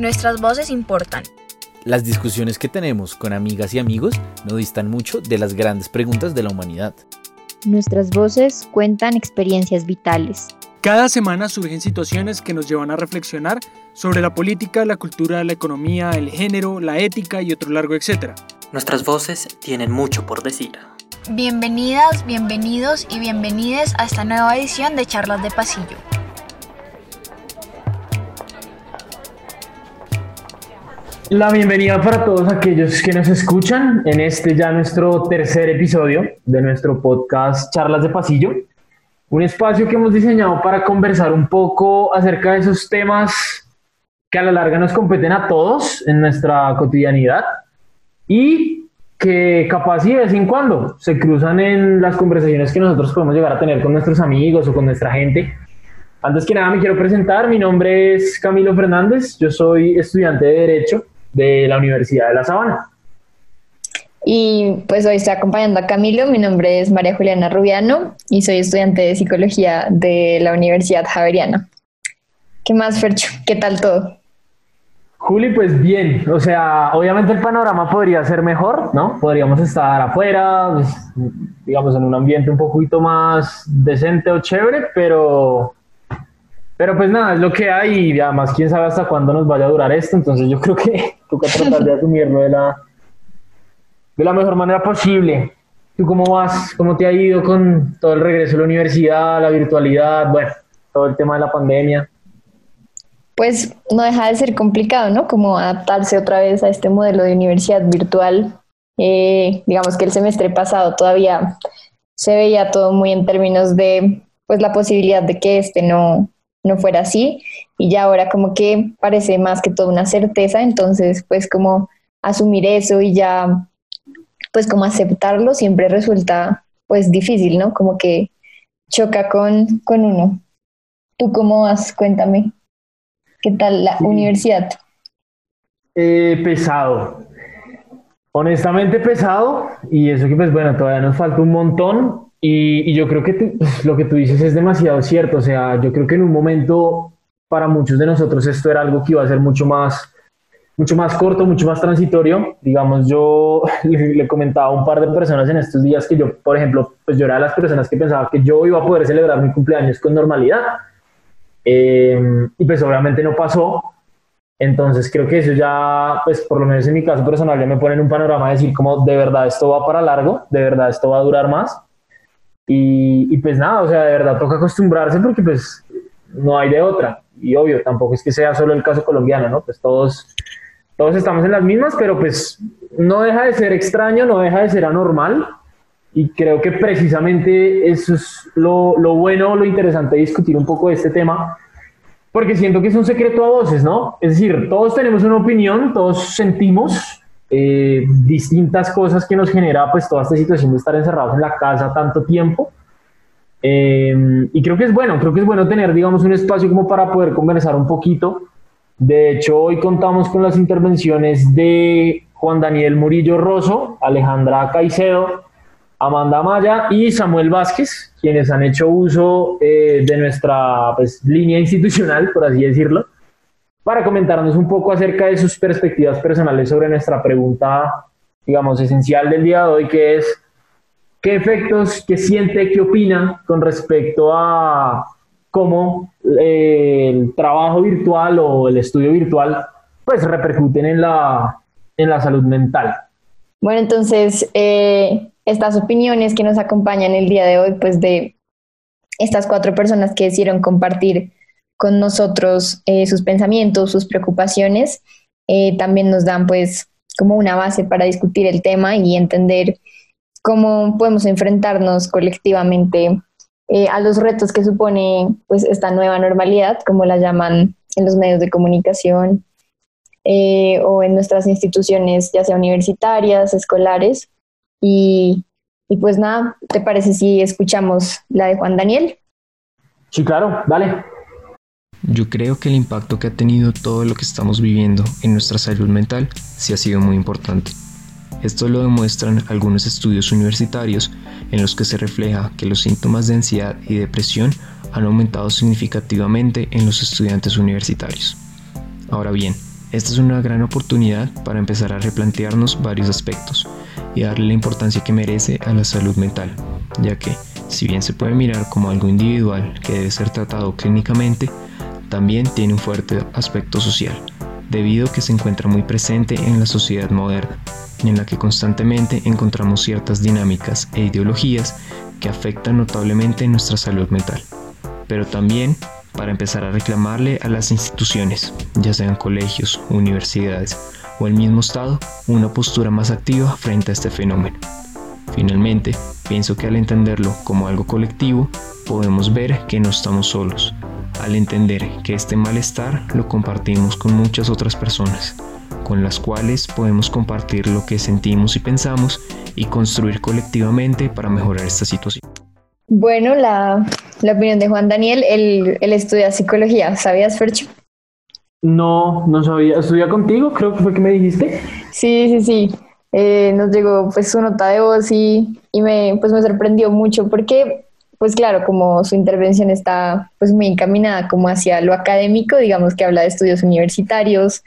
Nuestras voces importan. Las discusiones que tenemos con amigas y amigos no distan mucho de las grandes preguntas de la humanidad. Nuestras voces cuentan experiencias vitales. Cada semana surgen situaciones que nos llevan a reflexionar sobre la política, la cultura, la economía, el género, la ética y otro largo etcétera. Nuestras voces tienen mucho por decir. Bienvenidas, bienvenidos y bienvenides a esta nueva edición de Charlas de Pasillo. La bienvenida para todos aquellos que nos escuchan en este ya nuestro tercer episodio de nuestro podcast Charlas de Pasillo. Un espacio que hemos diseñado para conversar un poco acerca de esos temas que a la larga nos competen a todos en nuestra cotidianidad y que capaz y de vez en cuando se cruzan en las conversaciones que nosotros podemos llegar a tener con nuestros amigos o con nuestra gente. Antes que nada me quiero presentar, mi nombre es Camilo Fernández, yo soy estudiante de Derecho de la Universidad de La Sabana. Y pues hoy estoy acompañando a Camilo, mi nombre es María Juliana Rubiano y soy estudiante de Psicología de la Universidad Javeriana. ¿Qué más, Fercho? ¿Qué tal todo? Juli, pues bien, o sea, obviamente el panorama podría ser mejor, ¿no? Podríamos estar afuera, pues, digamos, en un ambiente un poquito más decente o chévere, pero pero pues nada, es lo que hay y además quién sabe hasta cuándo nos vaya a durar esto, entonces yo creo que toca tratar de asumirlo de la, de la mejor manera posible. ¿Tú cómo vas? ¿Cómo te ha ido con todo el regreso a la universidad, la virtualidad, bueno, todo el tema de la pandemia? Pues no deja de ser complicado, ¿no? Como adaptarse otra vez a este modelo de universidad virtual. Eh, digamos que el semestre pasado todavía se veía todo muy en términos de pues la posibilidad de que este no, no fuera así y ya ahora como que parece más que toda una certeza, entonces pues como asumir eso y ya pues como aceptarlo siempre resulta pues difícil, ¿no? Como que choca con, con uno. ¿Tú cómo vas? Cuéntame. ¿Qué tal la universidad? Eh, pesado. Honestamente pesado y eso que pues bueno, todavía nos falta un montón, y, yo creo que pues, lo que tú dices es demasiado cierto. O sea, yo creo que en un momento para muchos de nosotros esto era algo que iba a ser mucho más, mucho más corto, mucho más transitorio. Digamos, yo le, comentaba a un par de personas en estos días que yo, por ejemplo, pues yo era de las personas que pensaba que yo iba a poder celebrar mi cumpleaños con normalidad. Eh, y pues obviamente no pasó. Entonces creo que eso ya, pues por lo menos en mi caso personal, ya me pone en un panorama de decir como de verdad esto va para largo, de verdad esto va a durar más. Y, pues nada, o sea, de verdad toca acostumbrarse porque pues no hay de otra. Y obvio, tampoco es que sea solo el caso colombiano, ¿no? Pues todos, todos estamos en las mismas, pero pues no deja de ser extraño, no deja de ser anormal. Y creo que precisamente eso es lo, lo bueno, lo interesante de discutir un poco de este tema, porque siento que es un secreto a voces, ¿no? Es decir, todos tenemos una opinión, todos sentimos, eh, distintas cosas que nos genera pues toda esta situación de estar encerrados en la casa tanto tiempo. Eh, y creo que es bueno, creo que es bueno tener, digamos, un espacio como para poder conversar un poquito. De hecho, hoy contamos con las intervenciones de Juan Daniel Murillo Rosso, Alejandra Caicedo, Amanda Maya y Samuel Vázquez, quienes han hecho uso eh, de nuestra pues, línea institucional, por así decirlo, para comentarnos un poco acerca de sus perspectivas personales sobre nuestra pregunta, digamos, esencial del día de hoy, que es, ¿qué efectos, qué siente, qué opina con respecto a cómo eh, el trabajo virtual o el estudio virtual pues repercuten en la, en la salud mental? Bueno, entonces, eh, estas opiniones que nos acompañan el día de hoy, pues de estas cuatro personas que decidieron compartir con nosotros eh, sus pensamientos, sus preocupaciones, eh, también nos dan pues como una base para discutir el tema y entender cómo podemos enfrentarnos colectivamente eh, a los retos que supone pues esta nueva normalidad, como la llaman en los medios de comunicación o en nuestras instituciones, ya sea universitarias, escolares. Y, y pues nada, ¿te parece si escuchamos la de Juan Daniel? Sí, claro, vale. Yo creo que el impacto que ha tenido todo lo que estamos viviendo en nuestra salud mental sí ha sido muy importante. Esto lo demuestran algunos estudios universitarios en los que se refleja que los síntomas de ansiedad y depresión han aumentado significativamente en los estudiantes universitarios. Ahora bien, Esta es una gran oportunidad para empezar a replantearnos varios aspectos y darle la importancia que merece a la salud mental, ya que, si bien se puede mirar como algo individual que debe ser tratado clínicamente, también tiene un fuerte aspecto social, debido a que se encuentra muy presente en la sociedad moderna, en la que constantemente encontramos ciertas dinámicas e ideologías que afectan notablemente nuestra salud mental, pero también para empezar a reclamarle a las instituciones, ya sean colegios, universidades o el mismo Estado, una postura más activa frente a este fenómeno. Finalmente, pienso que al entenderlo como algo colectivo, podemos ver que no estamos solos, al entender que este malestar lo compartimos con muchas otras personas, con las cuales podemos compartir lo que sentimos y pensamos y construir colectivamente para mejorar esta situación. Bueno, la, opinión de Juan Daniel, él, estudia psicología, ¿sabías, Fercho? No, no sabía. ¿Estudia contigo? Creo que fue que me dijiste. Sí, sí, sí. Eh, nos llegó pues su nota de voz y, y, me, pues, me sorprendió mucho porque, pues claro, como su intervención está pues muy encaminada como hacia lo académico, digamos que habla de estudios universitarios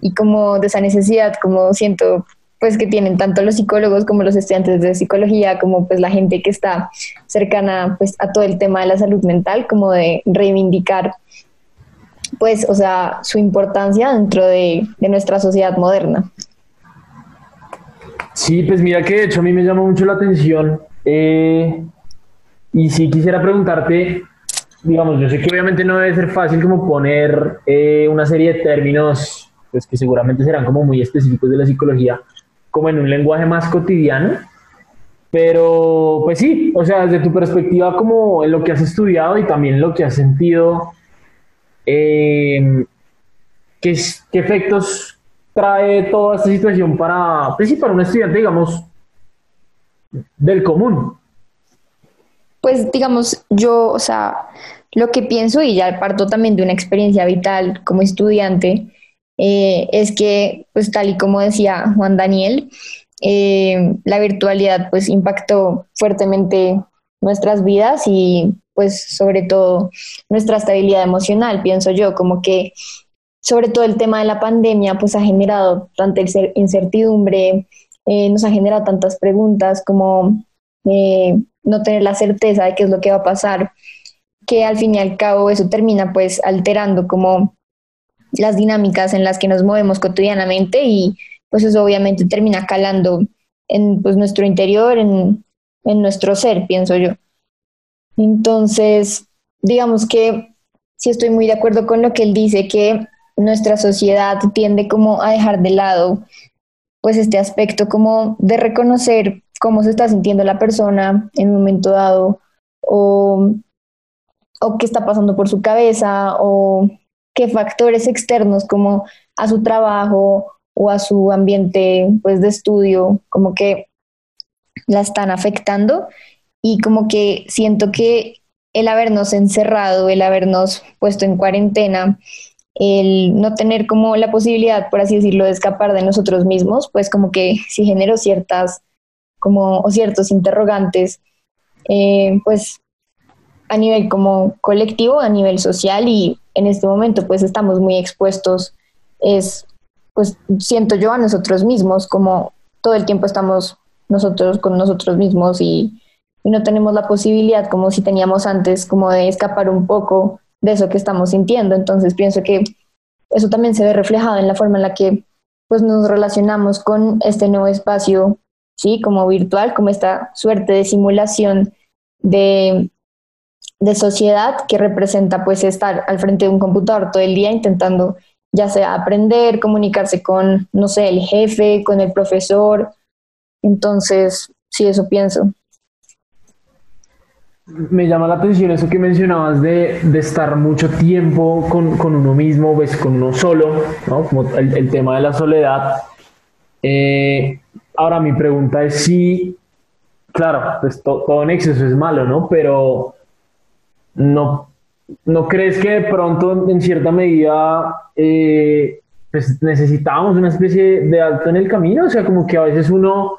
y como de esa necesidad, como siento pues que tienen tanto los psicólogos como los estudiantes de psicología, como pues la gente que está cercana pues a todo el tema de la salud mental, como de reivindicar pues, o sea, su importancia dentro de, nuestra sociedad moderna. Sí, pues mira que de hecho a mí me llama mucho la atención eh, y si quisiera preguntarte, digamos, yo sé que obviamente no debe ser fácil como poner eh, una serie de términos, pues que seguramente serán como muy específicos de la psicología, como en un lenguaje más cotidiano. Pero, pues sí, o sea, desde tu perspectiva, como en lo que has estudiado y también lo que has sentido, eh, ¿qué, efectos trae toda esta situación para, pues sí, para un estudiante, digamos, del común? Pues, digamos, yo, o sea, lo que pienso, y ya parto también de una experiencia vital como estudiante, eh, es que, pues tal y como decía Juan Daniel, eh, la virtualidad pues impactó fuertemente nuestras vidas y pues sobre todo nuestra estabilidad emocional, pienso yo, como que sobre todo el tema de la pandemia pues ha generado tanta incertidumbre, eh, nos ha generado tantas preguntas como no tener la certeza de qué es lo que va a pasar, que al fin y al cabo eso termina pues alterando como las dinámicas en las que nos movemos cotidianamente y pues eso obviamente termina calando en pues, nuestro interior, en, en nuestro ser, pienso yo. Entonces, digamos que sí estoy muy de acuerdo con lo que él dice, que nuestra sociedad tiende como a dejar de lado pues este aspecto como de reconocer cómo se está sintiendo la persona en un momento dado o, o qué está pasando por su cabeza o qué factores externos como a su trabajo o a su ambiente pues de estudio como que la están afectando. Y como que siento que el habernos encerrado, el habernos puesto en cuarentena, el no tener como la posibilidad, por así decirlo, de escapar de nosotros mismos, pues como que sí generó ciertas como o ciertos interrogantes, eh, pues a nivel como colectivo, a nivel social y en este momento pues estamos muy expuestos, es pues siento yo a nosotros mismos, como todo el tiempo estamos nosotros con nosotros mismos y, no tenemos la posibilidad como si teníamos antes como de escapar un poco de eso que estamos sintiendo. Entonces pienso que eso también se ve reflejado en la forma en la que pues nos relacionamos con este nuevo espacio, sí, como virtual, como esta suerte de simulación de, de sociedad que representa pues estar al frente de un computador todo el día intentando ya sea aprender, comunicarse con, no sé, el jefe, con el profesor. Entonces, sí, eso pienso. Me llama la atención eso que mencionabas de, de estar mucho tiempo con, con, uno mismo, pues con uno solo, ¿no? Como el, el tema de la soledad. Eh, ahora mi pregunta es si, claro, pues todo en exceso es malo, ¿no? Pero no, ¿no crees que de pronto en cierta medida eh, pues necesitábamos una especie de alto en el camino? O sea, como que a veces uno,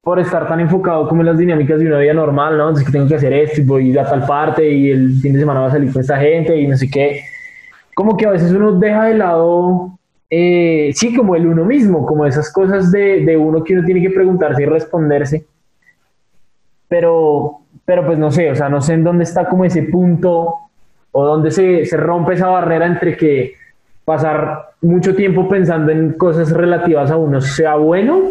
por estar tan enfocado como en las dinámicas de una vida normal, ¿no? Entonces que tengo que hacer esto y voy a tal parte y el fin de semana va a salir con esta gente y no sé qué. Como que a veces uno deja de lado eh, sí, como el uno mismo, como esas cosas de, uno que uno tiene que preguntarse y responderse. Pero, pero pues no sé, o sea, no sé en dónde está como ese punto o dónde se, se rompe esa barrera entre que pasar mucho tiempo pensando en cosas relativas a uno sea bueno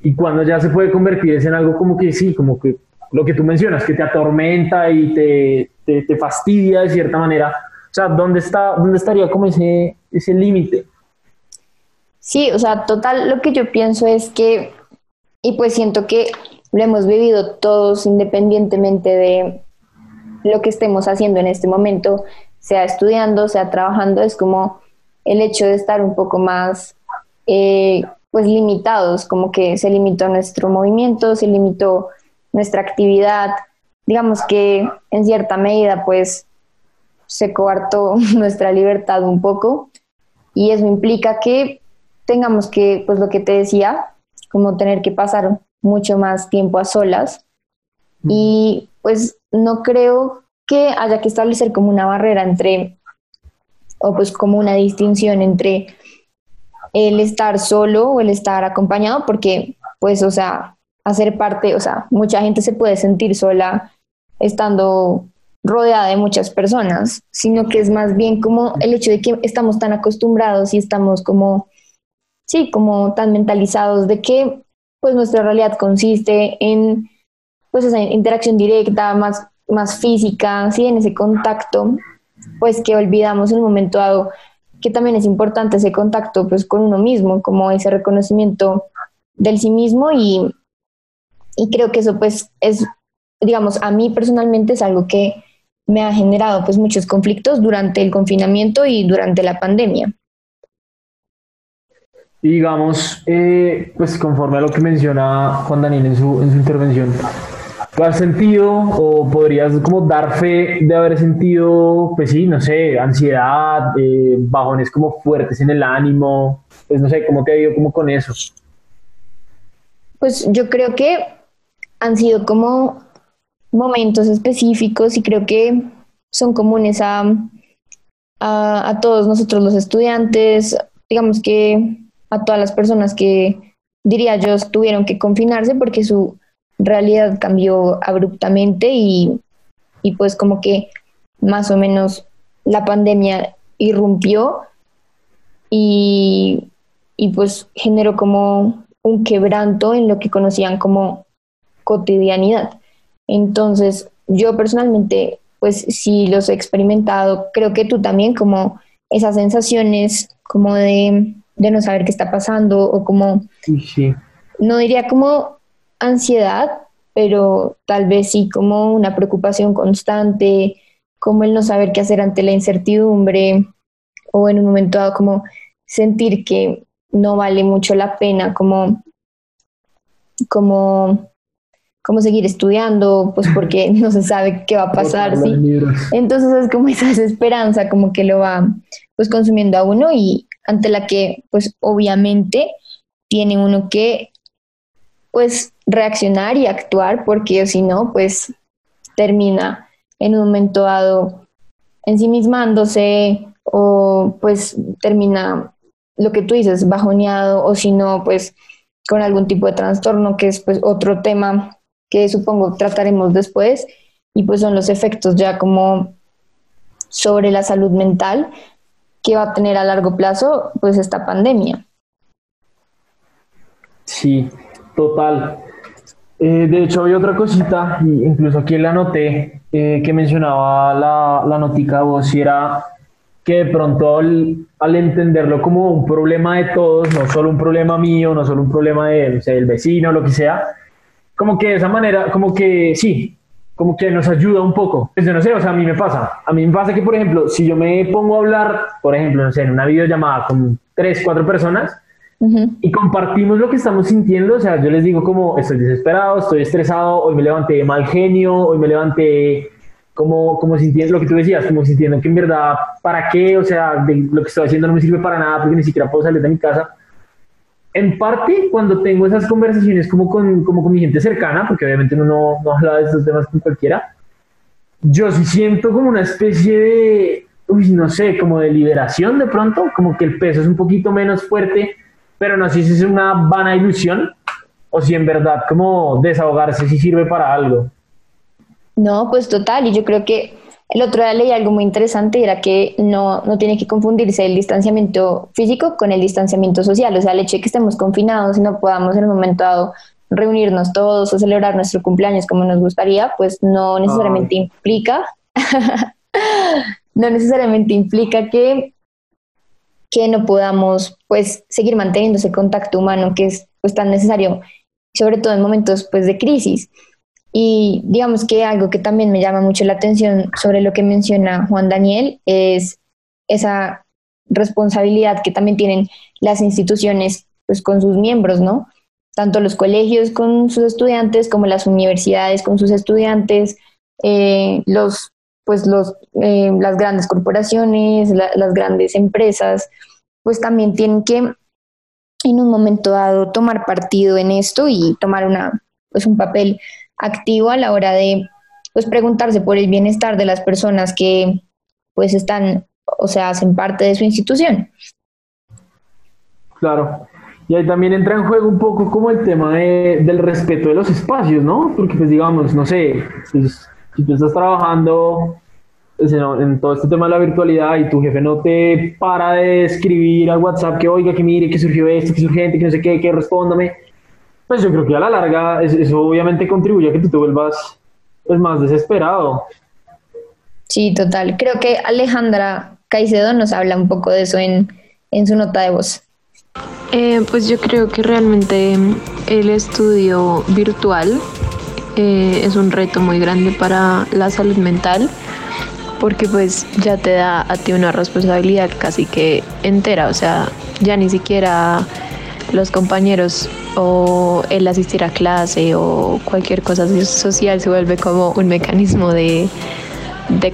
y cuando ya se puede convertir en algo como que sí, como que lo que tú mencionas, que te atormenta y te, te, te fastidia de cierta manera. O sea, ¿dónde, está, dónde estaría como ese, ese límite? Sí, o sea, total, lo que yo pienso es que, y pues siento que lo hemos vivido todos independientemente de lo que estemos haciendo en este momento, sea estudiando, sea trabajando, es como el hecho de estar un poco más eh, pues limitados, como que se limitó nuestro movimiento, se limitó nuestra actividad, digamos que en cierta medida pues se coartó nuestra libertad un poco y eso implica que tengamos que, pues lo que te decía, como tener que pasar mucho más tiempo a solas. Y pues no creo que haya que establecer como una barrera entre, o pues como una distinción entre el estar solo o el estar acompañado, porque pues, o sea, hacer parte, o sea, mucha gente se puede sentir sola estando rodeada de muchas personas, sino que es más bien como el hecho de que estamos tan acostumbrados y estamos como, sí, como tan mentalizados de que pues nuestra realidad consiste en pues esa interacción directa, más, más física, ¿sí? en ese contacto, pues que olvidamos en un momento dado que también es importante ese contacto pues con uno mismo, como ese reconocimiento del sí mismo y, y creo que eso pues es, digamos, a mí personalmente es algo que me ha generado pues muchos conflictos durante el confinamiento y durante la pandemia. Digamos, eh, pues conforme a lo que menciona Juan Daniel en su, en su intervención, ¿tú has sentido o podrías como dar fe de haber sentido, pues sí, no sé, ansiedad, eh, bajones como fuertes en el ánimo? Pues no sé, ¿cómo te ha ido como con eso? Pues yo creo que han sido como momentos específicos y creo que son comunes a, a, a todos nosotros los estudiantes. Digamos que a todas las personas que, diría yo, tuvieron que confinarse porque su realidad cambió abruptamente y, y pues como que más o menos la pandemia irrumpió y, y pues generó como un quebranto en lo que conocían como cotidianidad. Entonces, yo personalmente, pues sí los he experimentado, creo que tú también, como esas sensaciones como de de no saber qué está pasando o como, sí. no diría como ansiedad, pero tal vez sí como una preocupación constante, como el no saber qué hacer ante la incertidumbre o en un momento dado como sentir que no vale mucho la pena como como como seguir estudiando, pues porque no se sabe qué va a pasar, ¿sí? Entonces es como esa desesperanza, como que lo va pues consumiendo a uno y, ante la que pues obviamente tiene uno que pues reaccionar y actuar porque si no pues termina en un momento dado ensimismándose o pues termina lo que tú dices bajoneado o si no pues con algún tipo de trastorno que es pues otro tema que supongo trataremos después y pues son los efectos ya como sobre la salud mental que va a tener a largo plazo pues esta pandemia. Sí, total. Eh, de hecho, hay otra cosita, incluso aquí la anoté, eh, que mencionaba la, la notica vos, y era que de pronto al, entenderlo como un problema de todos, no solo un problema mío, no solo un problema del vecino, lo que sea, como que de esa manera, como que sí, como que nos ayuda un poco. Pues yo no sé, o sea, a mí me pasa. A mí me pasa que, por ejemplo, si yo me pongo a hablar, por ejemplo, no sé, en una videollamada con tres, cuatro personas y compartimos lo que estamos sintiendo, o sea, yo les digo como estoy desesperado, estoy estresado, hoy me levanté de mal genio, hoy me levanté como, como sintiendo lo que tú decías, como sintiendo que en verdad, ¿para qué? O sea, lo que estoy haciendo no me sirve para nada porque ni siquiera puedo salir de mi casa en parte cuando tengo esas conversaciones como con, como con mi gente cercana, porque obviamente uno no, no habla de estos temas con cualquiera, yo sí siento como una especie de, uy, no sé, como de liberación de pronto, como que el peso es un poquito menos fuerte, pero no sé si es una vana ilusión o si en verdad como desahogarse sí sirve para algo. No, pues total, y yo creo que el otro día leí algo muy interesante, era que no, no tiene que confundirse el distanciamiento físico con el distanciamiento social, o sea, el hecho de que estemos confinados y no podamos en un momento dado reunirnos todos o celebrar nuestro cumpleaños como nos gustaría, pues no necesariamente implica, no necesariamente implica que, que no podamos pues seguir manteniendo ese contacto humano que es pues tan necesario, sobre todo en momentos pues de crisis. Y digamos que algo que también me llama mucho la atención sobre lo que menciona Juan Daniel es esa responsabilidad que también tienen las instituciones pues con sus miembros, ¿no? Tanto los colegios con sus estudiantes como las universidades con sus estudiantes, eh, los pues los, eh, las grandes corporaciones, las grandes empresas, pues también tienen que en un momento dado tomar partido en esto y tomar una, pues un papel activo a la hora de pues preguntarse por el bienestar de las personas que pues están, o sea, hacen parte de su institución. Claro. Y ahí también entra en juego un poco como el tema del respeto de los espacios, ¿no? Porque pues digamos, no sé, si, tú estás trabajando pues, en, todo este tema de la virtualidad y tu jefe no te para de escribir al WhatsApp que oiga, que mire, que surgió esto, que es urgente, que no sé qué, que respóndame, pues yo creo que a la larga eso obviamente contribuye a que tú te vuelvas pues, más desesperado. Sí, total. Creo que Alejandra Caicedo nos habla un poco de eso en, su nota de voz. Eh, pues yo creo que realmente el estudio virtual eh, es un reto muy grande para la salud mental porque pues ya te da a ti una responsabilidad casi que entera, o sea, ya ni siquiera los compañeros o el asistir a clase o cualquier cosa social se vuelve como un mecanismo de,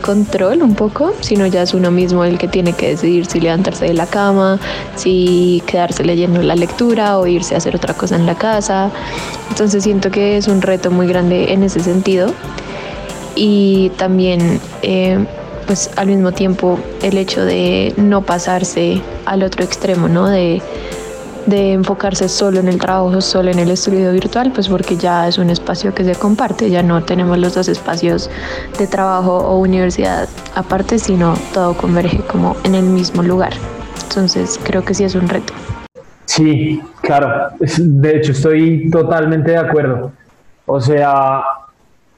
control un poco, sino ya es uno mismo el que tiene que decidir si levantarse de la cama, si quedarse leyendo la lectura o irse a hacer otra cosa en la casa. Entonces siento que es un reto muy grande en ese sentido. Y también, eh, pues al mismo tiempo, el hecho de no pasarse al otro extremo, ¿no? De, de enfocarse solo en el trabajo, solo en el estudio virtual, pues porque ya es un espacio que se comparte, ya no tenemos los dos espacios de trabajo o universidad aparte, sino todo converge como en el mismo lugar. Entonces creo que sí es un reto. Sí, claro, de hecho estoy totalmente de acuerdo. O sea,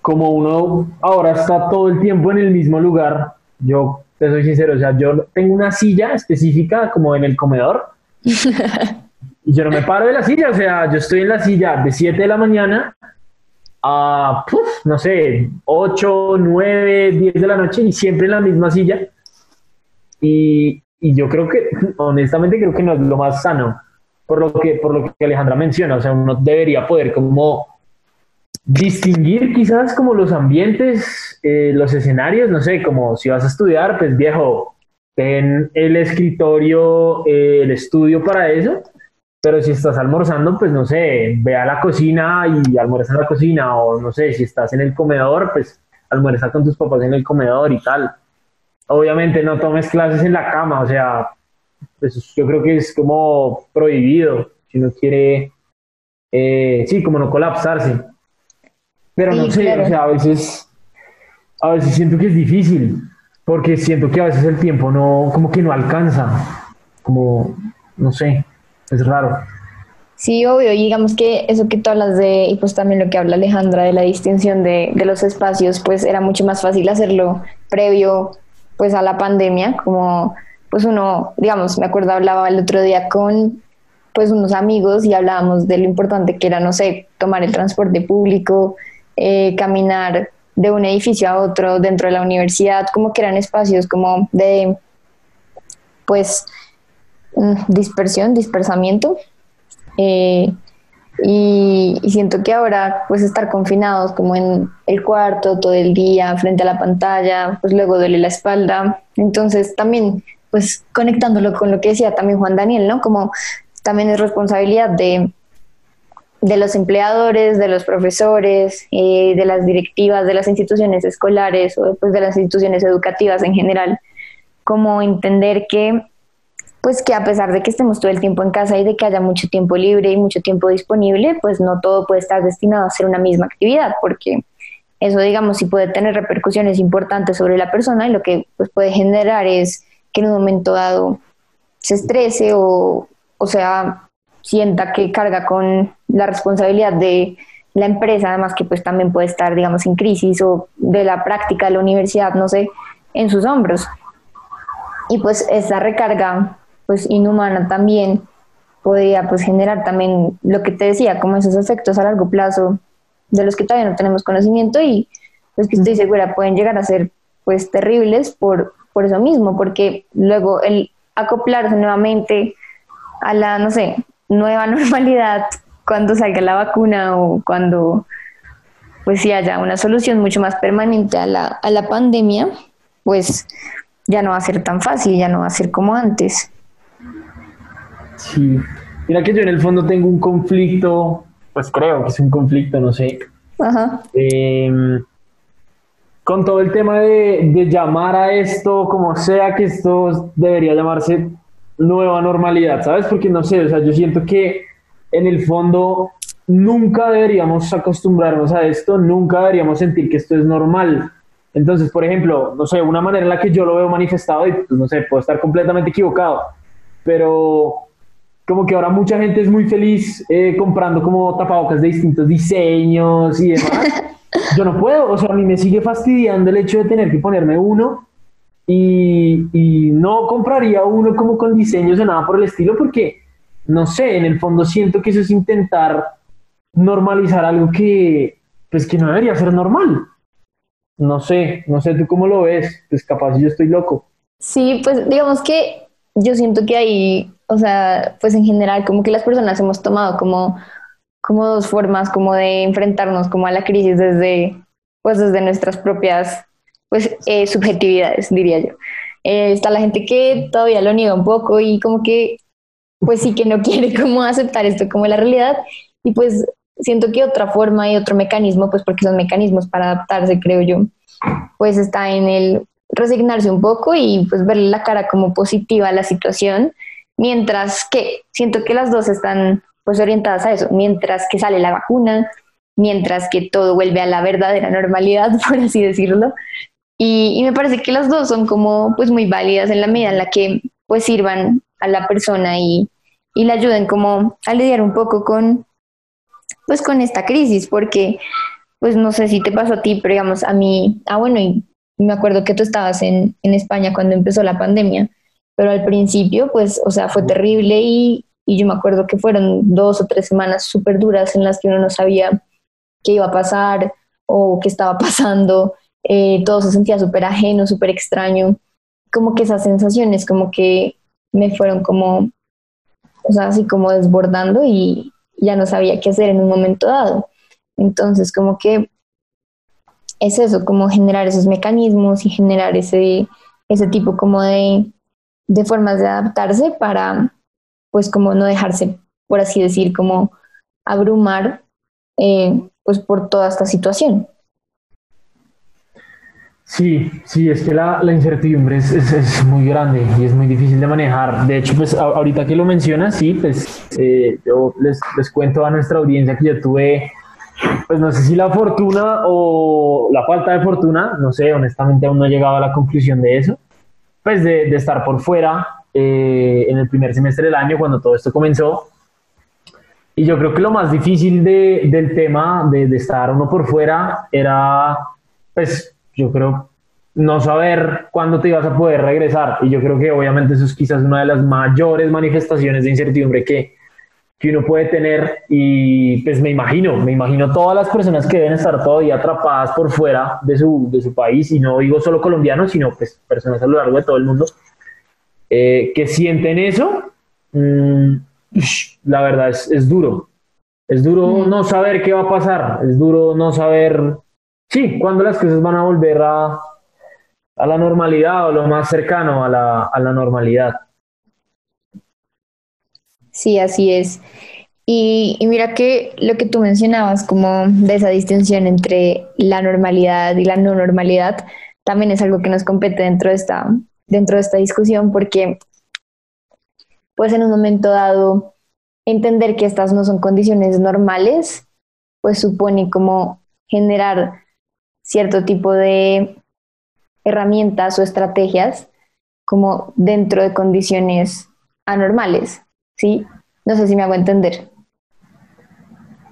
como uno ahora está todo el tiempo en el mismo lugar, yo te soy sincero, o sea, yo tengo una silla específica como en el comedor Y yo no me paro de la silla, o sea, yo estoy en la silla de 7 de la mañana a, no sé, 8, 9, 10 de la noche y siempre en la misma silla. Y, y, yo creo que, honestamente, creo que no es lo más sano, por lo que, por lo que Alejandra menciona, o sea, uno debería poder como distinguir quizás como los ambientes, eh, los escenarios, no sé, como si vas a estudiar, pues viejo, ten el escritorio, eh, el estudio para eso, pero si estás almorzando, pues no sé, ve a la cocina y almuerza en la cocina, o no sé, si estás en el comedor, pues almuerza con tus papás en el comedor y tal. Obviamente no tomes clases en la cama, o sea, pues yo creo que es como prohibido si uno quiere, eh, sí, como no colapsarse. Pero no sé, o sea, a veces, a veces siento que es difícil, porque siento que a veces el tiempo no, como que no alcanza, como, no sé es raro. Sí, obvio, y digamos que eso que tú hablas de, y pues también lo que habla Alejandra de la distinción de, de, los espacios, pues era mucho más fácil hacerlo previo pues a la pandemia, como pues uno, digamos, me acuerdo hablaba el otro día con pues unos amigos y hablábamos de lo importante que era, no sé, tomar el transporte público, eh, caminar de un edificio a otro dentro de la universidad, como que eran espacios como de pues dispersión, dispersamiento. Eh, y, siento que ahora, pues estar confinados como en el cuarto todo el día, frente a la pantalla, pues luego duele la espalda. Entonces también, pues conectándolo con lo que decía también Juan Daniel, ¿no? Como también es responsabilidad de, de los empleadores, de los profesores, eh, de las directivas de las instituciones escolares o después de las instituciones educativas en general, como entender que pues que a pesar de que estemos todo el tiempo en casa y de que haya mucho tiempo libre y mucho tiempo disponible, pues no todo puede estar destinado a hacer una misma actividad, porque eso, digamos, sí puede tener repercusiones importantes sobre la persona y lo que pues, puede generar es que en un momento dado se estrese o, o sea, sienta que carga con la responsabilidad de la empresa, además que pues también puede estar, digamos, en crisis o de la práctica de la universidad, no sé, en sus hombros. Y pues esa recarga pues inhumana también podría pues generar también lo que te decía, como esos efectos a largo plazo de los que todavía no tenemos conocimiento y pues que estoy segura pueden llegar a ser pues terribles por, por eso mismo, porque luego el acoplarse nuevamente a la, no sé, nueva normalidad cuando salga la vacuna o cuando pues si haya una solución mucho más permanente a la, a la pandemia, pues ya no va a ser tan fácil, ya no va a ser como antes. Sí. Mira que yo en el fondo tengo un conflicto, pues creo que es un conflicto, no sé. Ajá. Em, con todo el tema de, de, llamar a esto como sea que esto debería llamarse nueva normalidad, ¿sabes? Porque no sé, o sea, yo siento que en el fondo nunca deberíamos acostumbrarnos a esto, nunca deberíamos sentir que esto es normal. Entonces, por ejemplo, no sé, una manera en la que yo lo veo manifestado, y pues, no sé, puedo estar completamente equivocado, pero como que ahora mucha gente es muy feliz eh, comprando como tapabocas de distintos diseños y demás. Yo no puedo, o sea, a mí me sigue fastidiando el hecho de tener que ponerme uno y, y no compraría uno como con diseños de nada por el estilo porque, no sé, en el fondo siento que eso es intentar normalizar algo que, pues que no debería ser normal. No sé, no sé tú cómo lo ves, pues capaz yo estoy loco. Sí, pues digamos que yo siento que ahí o sea, pues en general como que las personas hemos tomado como, como dos formas como de enfrentarnos como a la crisis desde, pues desde nuestras propias pues eh, subjetividades, diría yo. Eh, está la gente que todavía lo niega un poco y como que pues sí que no quiere como aceptar esto como la realidad y pues siento que otra forma y otro mecanismo, pues porque son mecanismos para adaptarse, creo yo, pues está en el resignarse un poco y pues verle la cara como positiva a la situación mientras que siento que las dos están pues orientadas a eso, mientras que sale la vacuna, mientras que todo vuelve a la verdadera normalidad, por así decirlo. Y, me parece que las dos son como pues muy válidas en la medida en la que pues sirvan a la persona y, y le ayuden como a lidiar un poco con pues con esta crisis, porque pues no sé si te pasó a ti, pero digamos a mí, ah bueno, y me acuerdo que tú estabas en, en España cuando empezó la pandemia pero al principio, pues, o sea, fue terrible y, y yo me acuerdo que fueron dos o tres semanas súper duras en las que uno no sabía qué iba a pasar o qué estaba pasando, eh, todo se sentía súper ajeno, súper extraño, como que esas sensaciones como que me fueron como, o sea, así como desbordando y ya no sabía qué hacer en un momento dado. Entonces, como que es eso, como generar esos mecanismos y generar ese, ese tipo como de, de formas de adaptarse para, pues como no dejarse, por así decir, como abrumar, eh, pues por toda esta situación. Sí, sí, es que la, la incertidumbre es, es, muy grande y es muy difícil de manejar. De hecho, pues ahorita que lo mencionas, sí, pues eh, yo les, les cuento a nuestra audiencia que yo tuve, pues no sé si la fortuna o la falta de fortuna, no sé, honestamente aún no he llegado a la conclusión de eso, pues de, estar por fuera eh, en el primer semestre del año cuando todo esto comenzó. Y yo creo que lo más difícil de, del tema de, de, estar uno por fuera era, pues yo creo, no saber cuándo te ibas a poder regresar. Y yo creo que obviamente eso es quizás una de las mayores manifestaciones de incertidumbre que, que uno puede tener y pues me imagino, me imagino todas las personas que deben estar todavía atrapadas por fuera de su, de su país y no digo solo colombianos, sino pues personas a lo largo de todo el mundo eh, que sienten eso, mmm, la verdad es, es, duro. Es duro no saber qué va a pasar, es duro no saber, sí, cuándo las cosas van a volver a, a la normalidad o lo más cercano a la, a la normalidad. Sí, así es. Y, mira que lo que tú mencionabas como de esa distinción entre la normalidad y la no normalidad también es algo que nos compete dentro de esta dentro de esta discusión porque pues en un momento dado entender que estas no son condiciones normales pues supone como generar cierto tipo de herramientas o estrategias como dentro de condiciones anormales, ¿sí? No sé si me hago entender.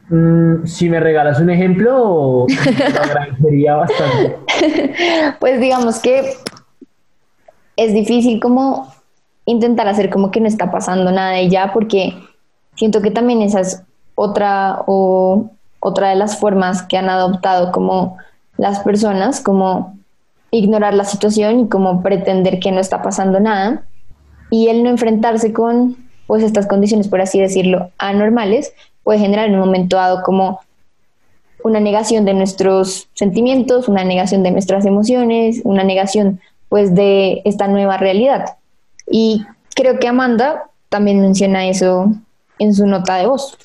Mm, si me regalas un ejemplo, lo agradecería bastante. pues digamos que es difícil como intentar hacer como que no está pasando nada de ya, porque siento que también esa es otra o otra de las formas que han adoptado como las personas, como ignorar la situación y como pretender que no está pasando nada. Y el no enfrentarse con pues estas condiciones, por así decirlo, anormales, puede generar en un momento dado como una negación de nuestros sentimientos, una negación de nuestras emociones, una negación pues de esta nueva realidad. Y creo que Amanda también menciona eso en su nota de voz.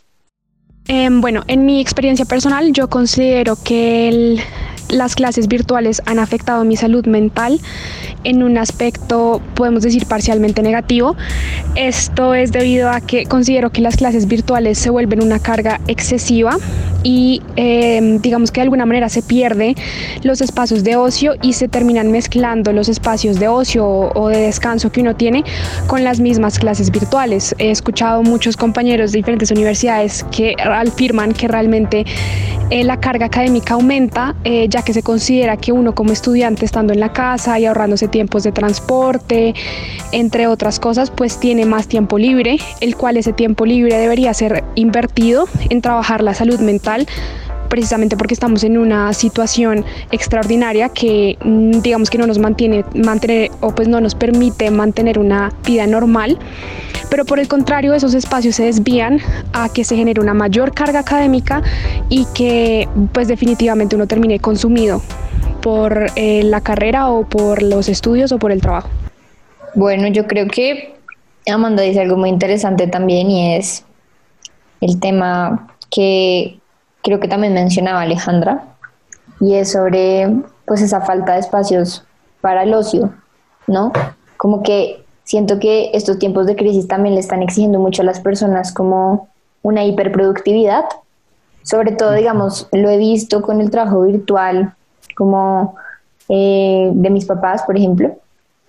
Em, bueno, en mi experiencia personal yo considero que el, las clases virtuales han afectado mi salud mental en un aspecto, podemos decir, parcialmente negativo. Esto es debido a que considero que las clases virtuales se vuelven una carga excesiva y em, digamos que de alguna manera se pierde los espacios de ocio y se terminan mezclando los espacios de ocio o, de descanso que uno tiene con las mismas clases virtuales. He escuchado muchos compañeros de diferentes universidades que afirman que realmente eh, la carga académica aumenta eh, ya que se considera que uno como estudiante estando en la casa y ahorrándose tiempos de transporte, entre otras cosas, pues tiene más tiempo libre, el cual ese tiempo libre debería ser invertido en trabajar la salud mental precisamente porque estamos en una situación extraordinaria que mm, digamos que no nos mantiene mantener o pues no nos permite mantener una vida normal pero por el contrario esos espacios se desvían a que se genere una mayor carga académica y que pues definitivamente uno termine consumido por eh, la carrera o por los estudios o por el trabajo. Bueno, yo creo que Amanda dice algo muy interesante también y es el tema que creo que también mencionaba Alejandra y es sobre pues esa falta de espacios para el ocio, ¿no? Como que siento que estos tiempos de crisis también le están exigiendo mucho a las personas como una hiperproductividad. Sobre todo, digamos, lo he visto con el trabajo virtual, como eh, de mis papás, por ejemplo,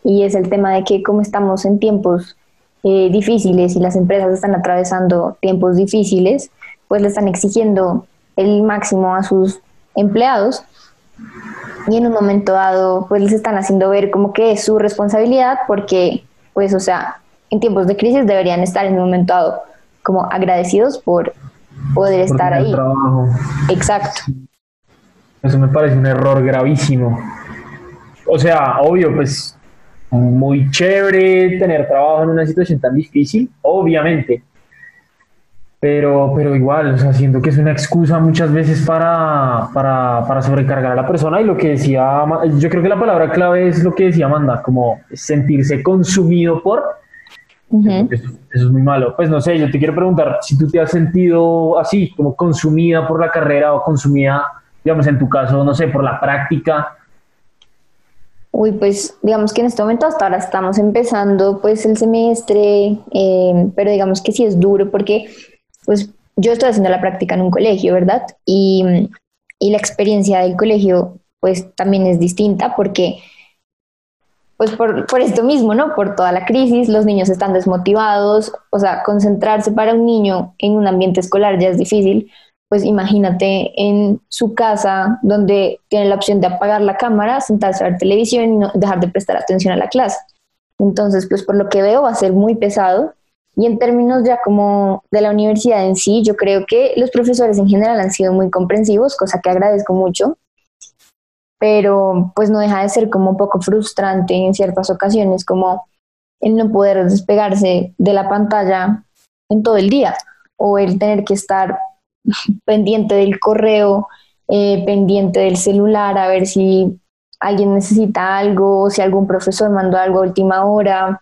y es el tema de que como estamos en tiempos eh, difíciles y las empresas están atravesando tiempos difíciles, pues le están exigiendo el máximo a sus empleados y en un momento dado pues les están haciendo ver como que es su responsabilidad porque pues, o sea, en tiempos de crisis deberían estar en un momento dado como agradecidos por poder estar ahí. Exacto. Eso me parece un error gravísimo. O sea, obvio, pues muy chévere tener trabajo en una situación tan difícil, obviamente. Pero, pero igual, o sea, siento que es una excusa muchas veces para, para, para sobrecargar a la persona y lo que decía, yo creo que la palabra clave es lo que decía Amanda, como sentirse consumido por, eso, es muy malo. Pues no sé, yo te quiero preguntar si tú te has sentido así, como consumida por la carrera o consumida, digamos, en tu caso, no sé, por la práctica. Uy, pues digamos que en este momento hasta ahora estamos empezando pues el semestre, eh, pero digamos que sí es duro porque pues yo estoy haciendo la práctica en un colegio, ¿verdad? Y, la experiencia del colegio pues también es distinta porque pues por, por, esto mismo, ¿no? Por toda la crisis, los niños están desmotivados, o sea, concentrarse para un niño en un ambiente escolar ya es difícil, pues imagínate en su casa donde tiene la opción de apagar la cámara, sentarse a ver televisión y no dejar de prestar atención a la clase. Entonces, pues por lo que veo va a ser muy pesado y en términos ya como de la universidad en sí, yo creo que los profesores en general han sido muy comprensivos, cosa que agradezco mucho, pero pues no deja de ser como un poco frustrante en ciertas ocasiones, como el no poder despegarse de la pantalla en todo el día o el tener que estar pendiente del correo, eh, pendiente del celular, a ver si alguien necesita algo, si algún profesor mandó algo a última hora.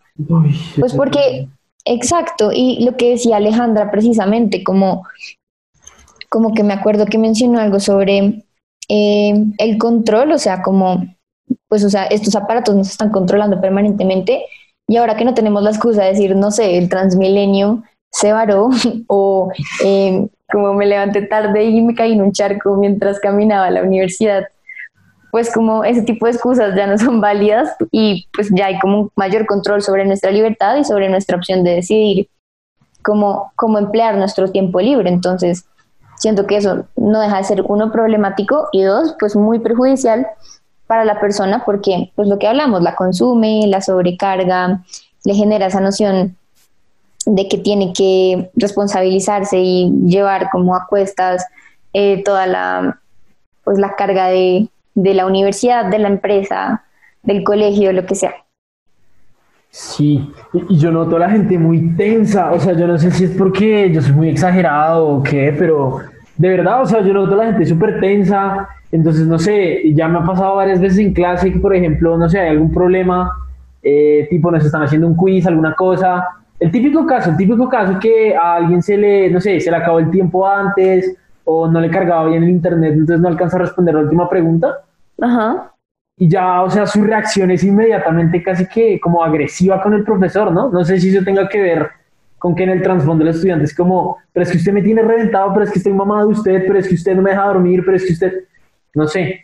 pues porque Exacto, y lo que decía Alejandra precisamente, como, como que me acuerdo que mencionó algo sobre eh, el control, o sea, como pues, o sea, estos aparatos nos están controlando permanentemente y ahora que no tenemos la excusa de decir, no sé, el transmilenio se varó o eh, como me levanté tarde y me caí en un charco mientras caminaba a la universidad, pues como ese tipo de excusas ya no son válidas y pues ya hay como un mayor control sobre nuestra libertad y sobre nuestra opción de decidir cómo, cómo emplear nuestro tiempo libre. Entonces, siento que eso no deja de ser uno problemático y dos, pues muy perjudicial para la persona porque pues lo que hablamos, la consume, la sobrecarga, le genera esa noción de que tiene que responsabilizarse y llevar como a cuestas eh, toda la pues la carga de, de la universidad, de la empresa, del colegio, lo que sea. Sí, y yo noto a la gente muy tensa, o sea, yo no sé si es porque yo soy muy exagerado o qué, pero de verdad, o sea, yo noto a la gente súper tensa, entonces no sé, ya me ha pasado varias veces en clase que, por ejemplo, no sé, hay algún problema, eh, tipo nos están haciendo un quiz, alguna cosa, el típico caso, el típico caso que a alguien se le, no sé, se le acabó el tiempo antes o no le cargaba bien el internet, entonces no alcanza a responder la última pregunta. Ajá. Y ya, o sea, su reacción es inmediatamente casi que como agresiva con el profesor, ¿no? No sé si eso tenga que ver con que en el trasfondo del estudiante es como, pero es que usted me tiene reventado, pero es que estoy mamado de usted, pero es que usted no me deja dormir, pero es que usted, no sé,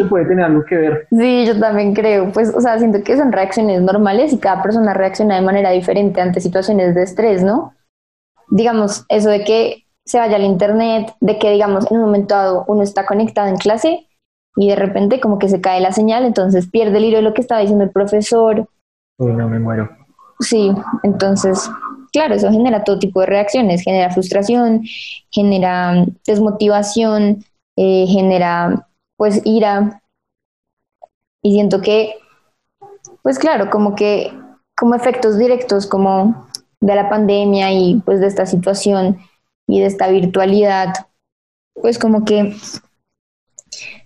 no puede tener algo que ver. Sí, yo también creo, pues, o sea, siento que son reacciones normales y cada persona reacciona de manera diferente ante situaciones de estrés, ¿no? Digamos, eso de que se vaya al internet, de que, digamos, en un momento dado uno está conectado en clase y de repente como que se cae la señal, entonces pierde el hilo de lo que estaba diciendo el profesor. Uy, no me muero. Sí, entonces, claro, eso genera todo tipo de reacciones, genera frustración, genera desmotivación, eh, genera pues ira. Y siento que, pues claro, como que como efectos directos como de la pandemia y pues de esta situación y de esta virtualidad, pues como que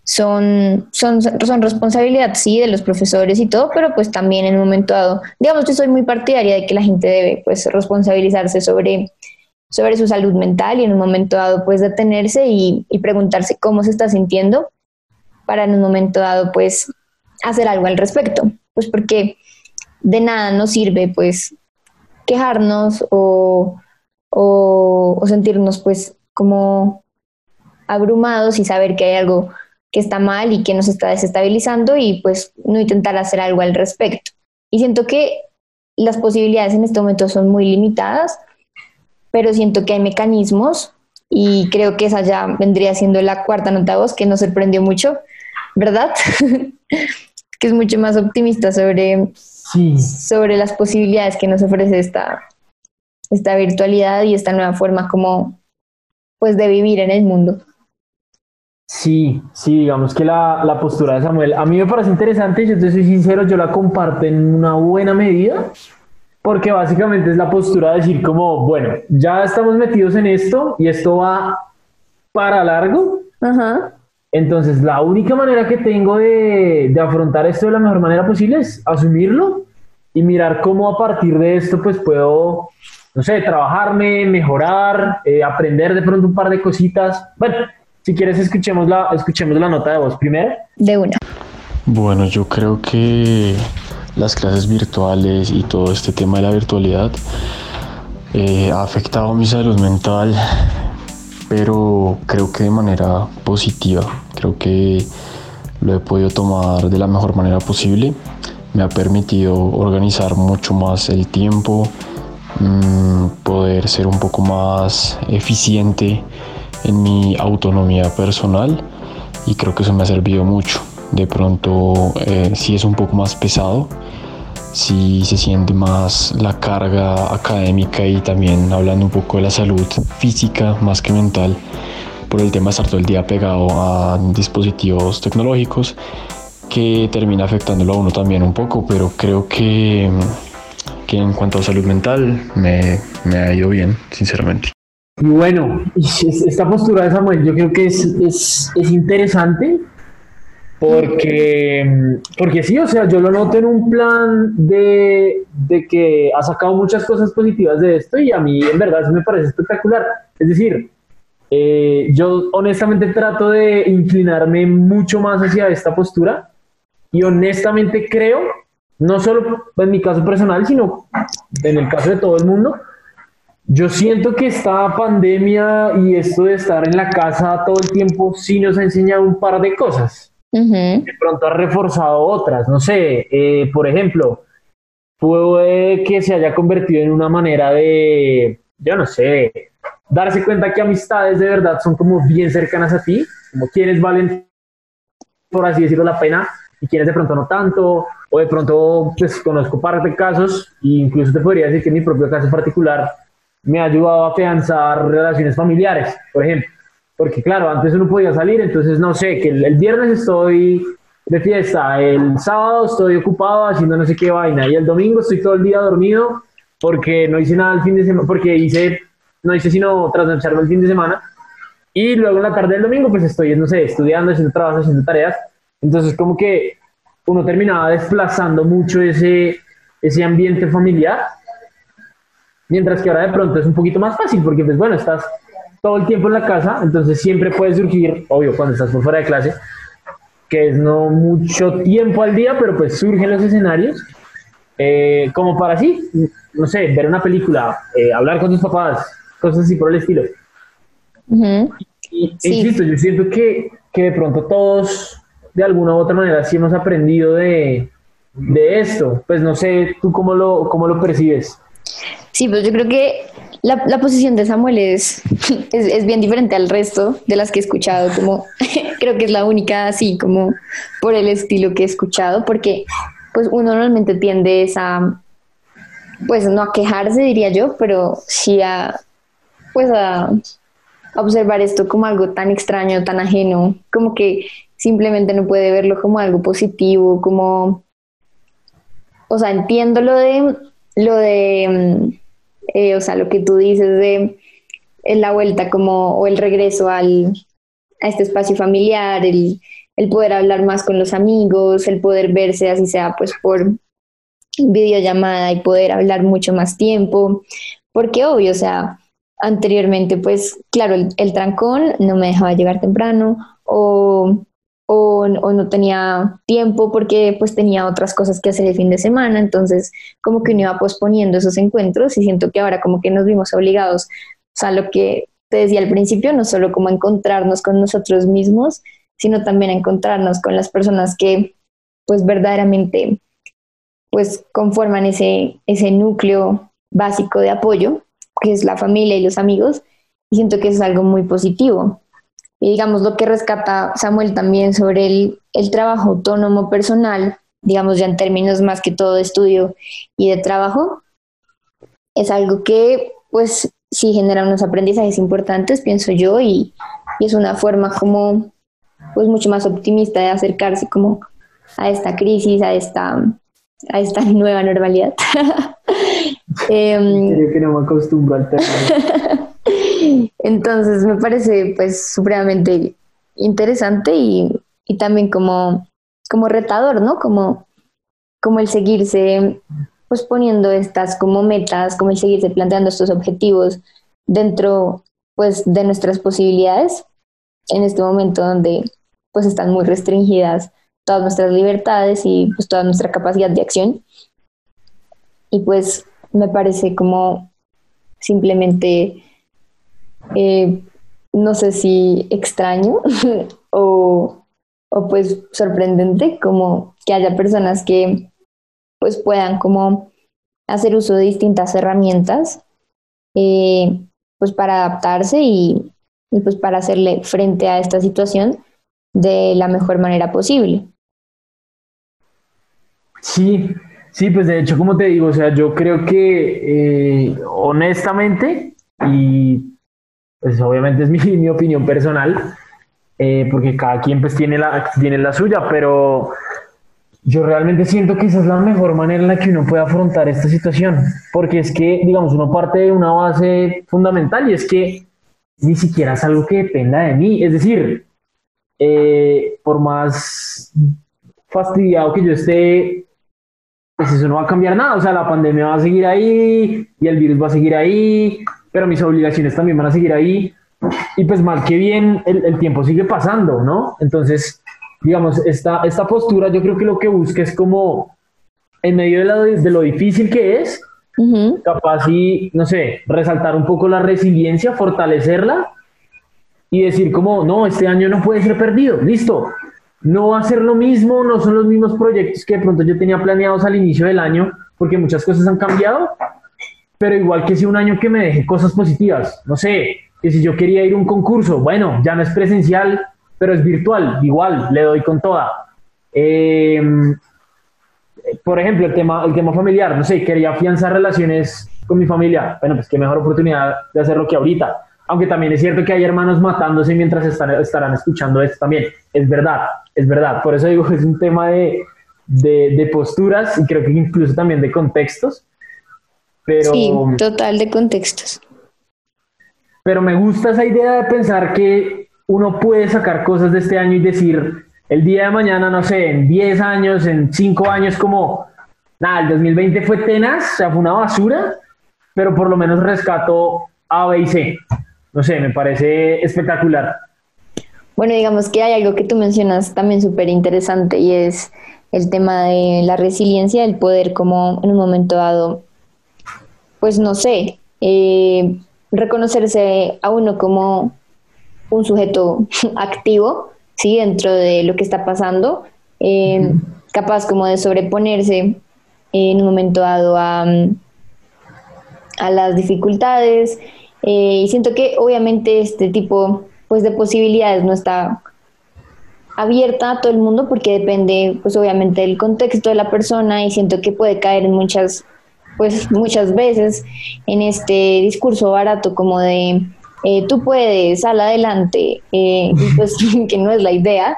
son, son, son responsabilidad, sí, de los profesores y todo, pero pues también en un momento dado, digamos que soy muy partidaria de que la gente debe pues responsabilizarse sobre, sobre su salud mental y en un momento dado pues detenerse y, y preguntarse cómo se está sintiendo para en un momento dado pues hacer algo al respecto, pues porque de nada nos sirve pues quejarnos o, o, o sentirnos pues como abrumados y saber que hay algo que está mal y que nos está desestabilizando y pues no intentar hacer algo al respecto. Y siento que las posibilidades en este momento son muy limitadas, pero siento que hay mecanismos y creo que esa ya vendría siendo la cuarta nota de voz que nos sorprendió mucho, ¿verdad? que es mucho más optimista sobre, sobre las posibilidades que nos ofrece esta, esta virtualidad y esta nueva forma como pues de vivir en el mundo. Sí, sí, digamos que la, la, postura de Samuel a mí me parece interesante, yo te soy sincero, yo la comparto en una buena medida, porque básicamente es la postura de decir como, bueno, ya estamos metidos en esto y esto va para largo, Ajá. entonces la única manera que tengo de, de afrontar esto de la mejor manera posible es asumirlo y mirar cómo a partir de esto pues puedo, no sé, trabajarme, mejorar, eh, aprender de pronto un par de cositas, bueno si quieres, escuchemos la, escuchemos la nota de voz primero. De una. Bueno, yo creo que las clases virtuales y todo este tema de la virtualidad eh, ha afectado mi salud mental, pero creo que de manera positiva. Creo que lo he podido tomar de la mejor manera posible. Me ha permitido organizar mucho más el tiempo, mmm, poder ser un poco más eficiente en mi autonomía personal y creo que eso me ha servido mucho. De pronto eh, sí es un poco más pesado, sí se siente más la carga académica y también hablando un poco de la salud física más que mental por el tema de estar todo el día pegado a dispositivos tecnológicos que termina afectándolo a uno también un poco, pero creo que, que en cuanto a salud mental me, me ha ido bien, sinceramente. Y bueno, esta postura de Samuel yo creo que es, es, es, interesante porque, porque sí, o sea, yo lo noto en un plan de, de, que ha sacado muchas cosas positivas de esto y a mí en verdad eso me parece espectacular. Es decir, eh, yo honestamente trato de inclinarme mucho más hacia esta postura y honestamente creo, no solo en mi caso personal, sino en el caso de todo el mundo, yo siento que esta pandemia y esto de estar en la casa todo el tiempo sí nos ha enseñado un par de cosas. De pronto ha reforzado otras. No sé, eh, por ejemplo, puede que se haya convertido en una manera de, yo no sé, darse cuenta que amistades de verdad son como bien cercanas a ti, como quienes valen, por así decirlo, la pena y quienes de pronto no tanto, o de pronto pues conozco par de casos, e incluso te podría decir que en mi propio caso particular me ha ayudado a afianzar relaciones familiares, por ejemplo. Porque claro, antes uno podía salir, entonces no sé, que el, viernes estoy de fiesta, el sábado estoy ocupado haciendo no sé qué vaina y el domingo estoy todo el día dormido porque no hice nada el fin de semana, porque hice, no hice sino trasnocharme el fin de semana y luego en la tarde del domingo pues estoy, no sé, estudiando, haciendo trabajos, haciendo tareas. Entonces como que uno terminaba desplazando mucho ese, ese ambiente familiar Mientras que ahora de pronto es un poquito más fácil porque, pues bueno, estás todo el tiempo en la casa, entonces siempre puede surgir, obvio, cuando estás por fuera de clase, que es no mucho tiempo al día, pero pues surgen los escenarios, eh, como para así, no sé, ver una película, eh, hablar con tus papás, cosas así por el estilo. y, insisto, yo siento que, que, de pronto todos, de alguna u otra manera, sí hemos aprendido de, de esto. Pues no sé, ¿tú cómo lo, cómo lo percibes? Sí, pues yo creo que la, la posición de Samuel es, es, bien diferente al resto de las que he escuchado, como creo que es la única así como por el estilo que he escuchado, porque pues uno normalmente tiende a, pues no a quejarse diría yo, pero sí a, pues a, observar esto como algo tan extraño, tan ajeno, como que simplemente no puede verlo como algo positivo, como, o sea, entiendo lo de, lo de mm, eh, o sea, lo que tú dices de la vuelta como, o el regreso al, a este espacio familiar, el, el poder hablar más con los amigos, el poder verse así sea pues por videollamada y poder hablar mucho más tiempo, porque obvio, o sea, anteriormente pues claro, el, el trancón no me dejaba llegar temprano o o, no tenía tiempo porque pues tenía otras cosas que hacer el fin de semana, entonces como que uno iba posponiendo esos encuentros y siento que ahora como que nos vimos obligados, o sea, lo que te decía al principio, no solo como encontrarnos con nosotros mismos, sino también encontrarnos con las personas que pues verdaderamente pues conforman ese, ese núcleo básico de apoyo, que es la familia y los amigos, y siento que es algo muy positivo. Y digamos, lo que rescata Samuel también sobre el, el trabajo autónomo personal, digamos ya en términos más que todo de estudio y de trabajo, es algo que pues sí genera unos aprendizajes importantes, pienso yo, y, y, es una forma como pues mucho más optimista de acercarse como a esta crisis, a esta, a esta nueva normalidad. eh, que no me acostumbro al término. Entonces me parece pues supremamente interesante y, también como, como retador, ¿no? Como, como el seguirse pues poniendo estas como metas, como el seguirse planteando estos objetivos dentro pues de nuestras posibilidades en este momento donde pues están muy restringidas todas nuestras libertades y pues toda nuestra capacidad de acción. Y pues me parece como simplemente eh, no sé si extraño o, pues sorprendente, como que haya personas que pues puedan como hacer uso de distintas herramientas eh, pues para adaptarse y, y, pues para hacerle frente a esta situación de la mejor manera posible. Sí, sí, pues de hecho, como te digo, o sea, yo creo que eh, honestamente y pues obviamente es mi, mi opinión personal, eh, porque cada quien pues tiene la, tiene la suya, pero yo realmente siento que esa es la mejor manera en la que uno puede afrontar esta situación, porque es que, digamos, uno parte de una base fundamental y es que ni siquiera es algo que dependa de mí, es decir, eh, por más fastidiado que yo esté, pues eso no va a cambiar nada, o sea, la pandemia va a seguir ahí y el virus va a seguir ahí pero mis obligaciones también van a seguir ahí. Y pues mal que bien, el, el tiempo sigue pasando, ¿no? Entonces, digamos, esta, esta postura yo creo que lo que busca es como, en medio de, la, de lo difícil que es, capaz y, no sé, resaltar un poco la resiliencia, fortalecerla y decir como, no, este año no puede ser perdido, listo, no va a ser lo mismo, no son los mismos proyectos que de pronto yo tenía planeados al inicio del año, porque muchas cosas han cambiado, pero igual que si un año que me deje cosas positivas, no sé, que si yo quería ir a un concurso, bueno, ya no es presencial, pero es virtual, igual, le doy con toda. Eh, por ejemplo, el tema, el tema familiar, no sé, quería afianzar relaciones con mi familia, bueno, pues qué mejor oportunidad de hacerlo que ahorita. Aunque también es cierto que hay hermanos matándose mientras están, estarán escuchando esto también. Es verdad, es verdad. Por eso digo es un tema de, de, de posturas y creo que incluso también de contextos. Pero, sí, total de contextos. Pero me gusta esa idea de pensar que uno puede sacar cosas de este año y decir, el día de mañana, no sé, en 10 años, en 5 años, como, nada, el 2020 fue tenaz, o sea, fue una basura, pero por lo menos rescató A, B y C. No sé, me parece espectacular. Bueno, digamos que hay algo que tú mencionas también súper interesante y es el tema de la resiliencia, el poder como en un momento dado, pues no sé, eh, reconocerse a uno como un sujeto activo, ¿sí? Dentro de lo que está pasando, eh, capaz como de sobreponerse en un momento dado a, a las dificultades. Eh, y siento que obviamente este tipo pues, de posibilidades no está abierta a todo el mundo porque depende pues obviamente del contexto de la persona y siento que puede caer en muchas pues muchas veces en este discurso barato como de eh, tú puedes, sal adelante, eh, pues que no es la idea,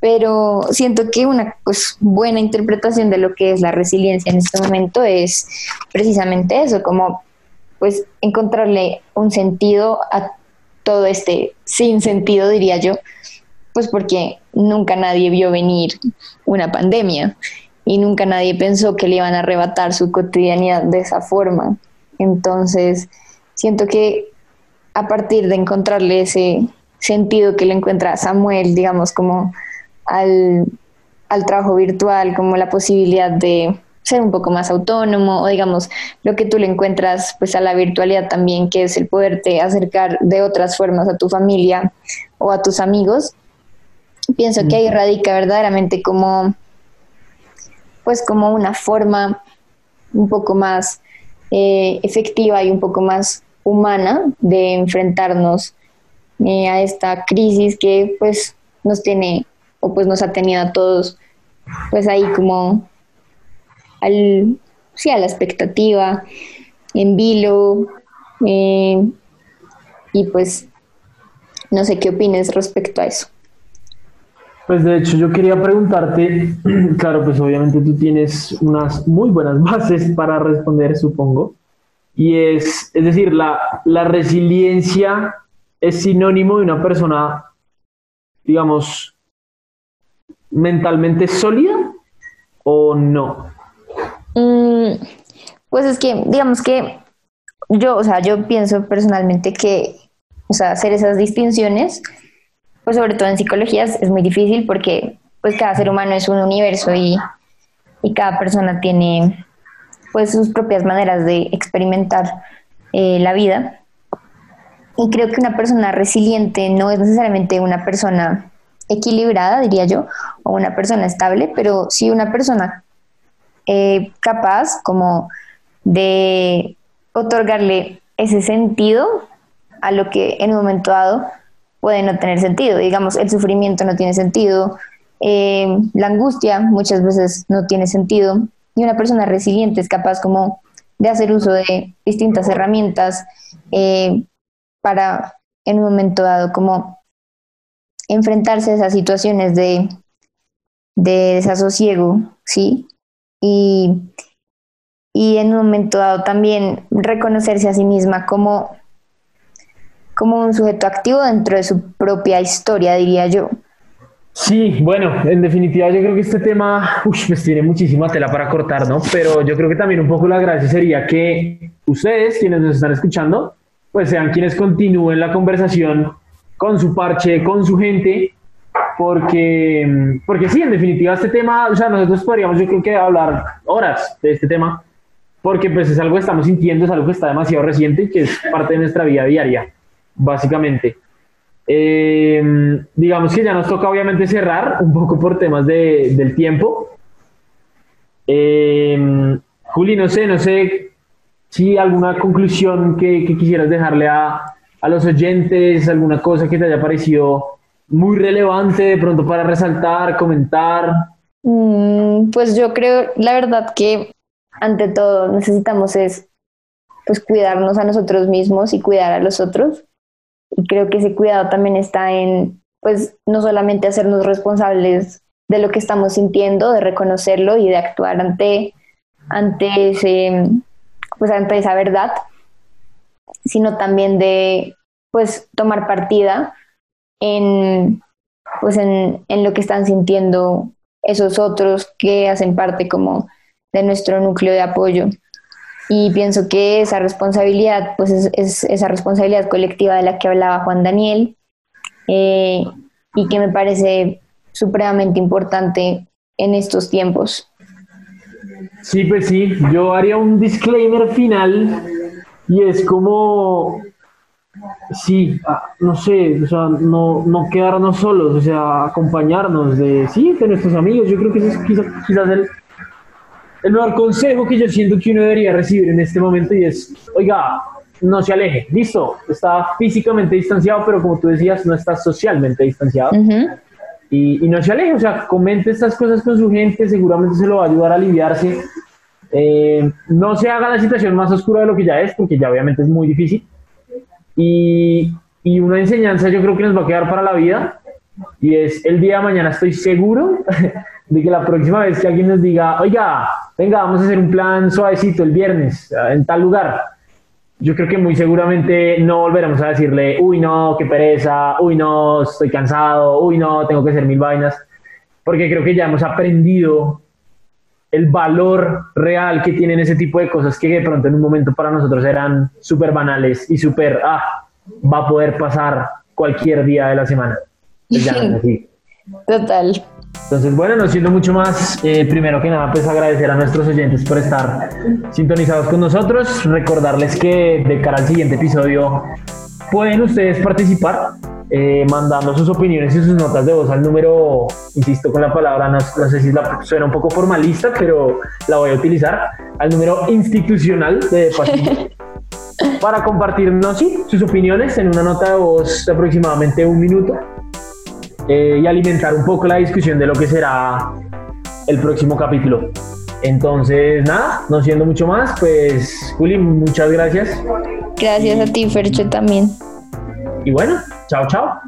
pero siento que una pues, buena interpretación de lo que es la resiliencia en este momento es precisamente eso, como pues encontrarle un sentido a todo este sin sentido, diría yo, pues porque nunca nadie vio venir una pandemia y nunca nadie pensó que le iban a arrebatar su cotidianidad de esa forma. Entonces, siento que a partir de encontrarle ese sentido que le encuentra Samuel, digamos, como al, trabajo virtual, como la posibilidad de ser un poco más autónomo o digamos lo que tú le encuentras pues a la virtualidad también que es el poderte acercar de otras formas a tu familia o a tus amigos pienso que ahí radica verdaderamente como pues como una forma un poco más eh, efectiva y un poco más humana de enfrentarnos eh, a esta crisis que pues nos tiene o pues nos ha tenido a todos pues ahí como al sí a la expectativa en vilo eh, y pues no sé qué opines respecto a eso pues de hecho yo quería preguntarte, claro, pues obviamente tú tienes unas muy buenas bases para responder, supongo, y es, es decir, la, la resiliencia es sinónimo de una persona, digamos, mentalmente sólida o no? Mm, pues es que, digamos que yo, o sea, yo pienso personalmente que, o sea, hacer esas distinciones, pues sobre todo en psicología es muy difícil porque pues cada ser humano es un universo y, y cada persona tiene pues sus propias maneras de experimentar eh, la vida. Y creo que una persona resiliente no es necesariamente una persona equilibrada, diría yo, o una persona estable, pero sí una persona eh, capaz como de otorgarle ese sentido a lo que en un momento dado puede no tener sentido. Digamos, el sufrimiento no tiene sentido, eh, la angustia muchas veces no tiene sentido, y una persona resiliente es capaz como de hacer uso de distintas herramientas eh, para en un momento dado como enfrentarse a esas situaciones de, de desasosiego, ¿sí? Y, y en un momento dado también reconocerse a sí misma como, como un sujeto activo dentro de su propia historia, diría yo. Sí, bueno, en definitiva yo creo que este tema, uy, pues tiene muchísima tela para cortar, ¿no? Pero yo creo que también un poco la gracia sería que ustedes, quienes nos están escuchando, pues sean quienes continúen la conversación con su parche, con su gente, porque, porque sí, en definitiva este tema, o sea, nosotros podríamos yo creo que hablar horas de este tema, porque pues es algo que estamos sintiendo, es algo que está demasiado reciente y que es parte de nuestra vida diaria, básicamente. Eh, digamos que ya nos toca obviamente cerrar un poco por temas de, del tiempo. Eh, Juli, no sé, no sé si alguna conclusión que, quisieras dejarle a, a los oyentes, alguna cosa que te haya parecido muy relevante de pronto para resaltar, comentar? Mm, pues yo creo, la verdad que ante todo necesitamos es pues cuidarnos a nosotros mismos y cuidar a los otros. Y creo que ese cuidado también está en pues no solamente hacernos responsables de lo que estamos sintiendo, de reconocerlo y de actuar ante ante ese pues ante esa verdad, sino también de pues tomar partida en, pues en, en lo que están sintiendo esos otros que hacen parte como de nuestro núcleo de apoyo. Y pienso que esa responsabilidad, pues es, es esa responsabilidad colectiva de la que hablaba Juan Daniel eh, y que me parece supremamente importante en estos tiempos. Sí, pues sí, yo haría un disclaimer final y es como Sí, ah, no sé, o sea, no, no quedarnos solos, o sea, acompañarnos de, sí, de nuestros amigos. Yo creo que ese es quizás, quizás el, el mejor consejo que yo siento que uno debería recibir en este momento y es, oiga, no se aleje, listo, está físicamente distanciado, pero como tú decías, no está socialmente distanciado. y, y, no se aleje, o sea, comente estas cosas con su gente, seguramente se lo va a ayudar a aliviarse. Eh, no se haga la situación más oscura de lo que ya es, porque ya obviamente es muy difícil y, y, una enseñanza yo creo que nos va a quedar para la vida y es el día de mañana estoy seguro de que la próxima vez que alguien nos diga, oiga, venga, vamos a hacer un plan suavecito el viernes en tal lugar, yo creo que muy seguramente no volveremos a decirle, uy, no, qué pereza, uy, no, estoy cansado, uy, no, tengo que hacer mil vainas, porque creo que ya hemos aprendido el valor real que tienen ese tipo de cosas que de pronto en un momento para nosotros eran súper banales y súper, ah, va a poder pasar cualquier día de la semana. Pues Total. Entonces, bueno, no siendo mucho más, eh, primero que nada, pues agradecer a nuestros oyentes por estar sintonizados con nosotros, recordarles que de cara al siguiente episodio pueden ustedes participar eh, mandando sus opiniones y sus notas de voz al número, insisto con la palabra, no, sé si la, suena un poco formalista, pero la voy a utilizar, al número institucional de para compartirnos sí, sus opiniones en una nota de voz de aproximadamente un minuto eh, y alimentar un poco la discusión de lo que será el próximo capítulo. Entonces, nada, no siendo mucho más, pues Juli, muchas gracias. Gracias a ti, Fercho, también. Y bueno, chao, chao.